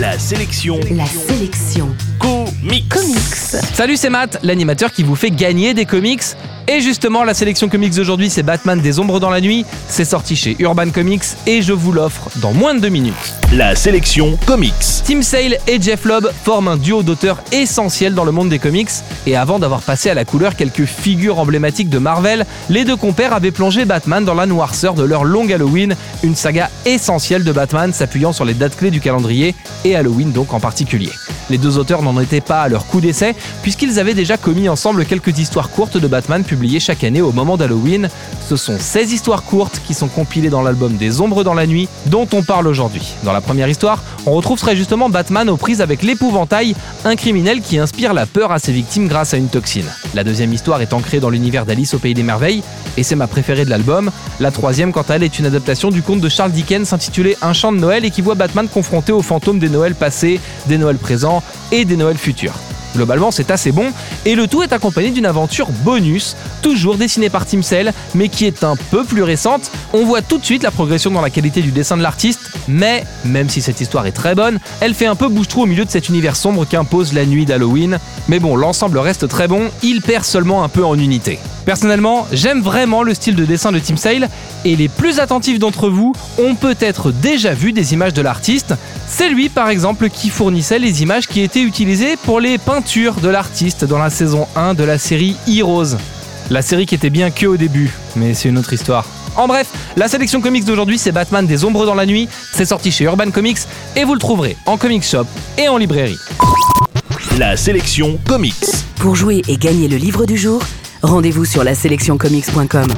La sélection La sélection comics. comics. Salut, c'est Matt, l'animateur qui vous fait gagner des comics. Et justement, la sélection comics d'aujourd'hui, c'est Batman des Ombres dans la nuit. C'est sorti chez Urban Comics et je vous l'offre dans moins de deux minutes. La sélection comics. Tim Sale et Jeff Lobb forment un duo d'auteurs essentiel dans le monde des comics. Et avant d'avoir passé à la couleur quelques figures emblématiques de Marvel, les deux compères avaient plongé Batman dans la noirceur de leur long Halloween, une saga essentielle de Batman s'appuyant sur les dates clés du calendrier et Halloween donc en particulier. Les deux auteurs n'en étaient pas à leur coup d'essai, puisqu'ils avaient déjà commis ensemble quelques histoires courtes de Batman publiées chaque année au moment d'Halloween. Ce sont 16 histoires courtes qui sont compilées dans l'album des Ombres dans la nuit, dont on parle aujourd'hui. Dans la première histoire, on retrouve très justement Batman aux prises avec l'épouvantail, un criminel qui inspire la peur à ses victimes grâce à une toxine. La deuxième histoire est ancrée dans l'univers d'Alice au Pays des Merveilles, et c'est ma préférée de l'album. La troisième, quant à elle, est une adaptation du conte de Charles Dickens intitulé Un chant de Noël et qui voit Batman confronté aux fantômes des Noëls passés, des Noëls présents et des Noëls futurs. Globalement, c'est assez bon, et le tout est accompagné d'une aventure bonus, toujours dessinée par Tim Sale, mais qui est un peu plus récente. On voit tout de suite la progression dans la qualité du dessin de l'artiste, mais même si cette histoire est très bonne, elle fait un peu bouche-trou au milieu de cet univers sombre qu'impose la nuit d'Halloween. Mais bon, l'ensemble reste très bon, il perd seulement un peu en unité. Personnellement, j'aime vraiment le style de dessin de Tim Sale, et les plus attentifs d'entre vous ont peut-être déjà vu des images de l'artiste. C'est lui par exemple qui fournissait les images qui étaient utilisées pour les peintures de l'artiste dans la saison 1 de la série Heroes. La série qui était bien que au début, mais c'est une autre histoire. En bref, la sélection comics d'aujourd'hui c'est Batman des ombres dans la nuit, c'est sorti chez Urban Comics et vous le trouverez en comic shop et en librairie. La sélection comics. Pour jouer et gagner le livre du jour, rendez-vous sur la sélectioncomics.com.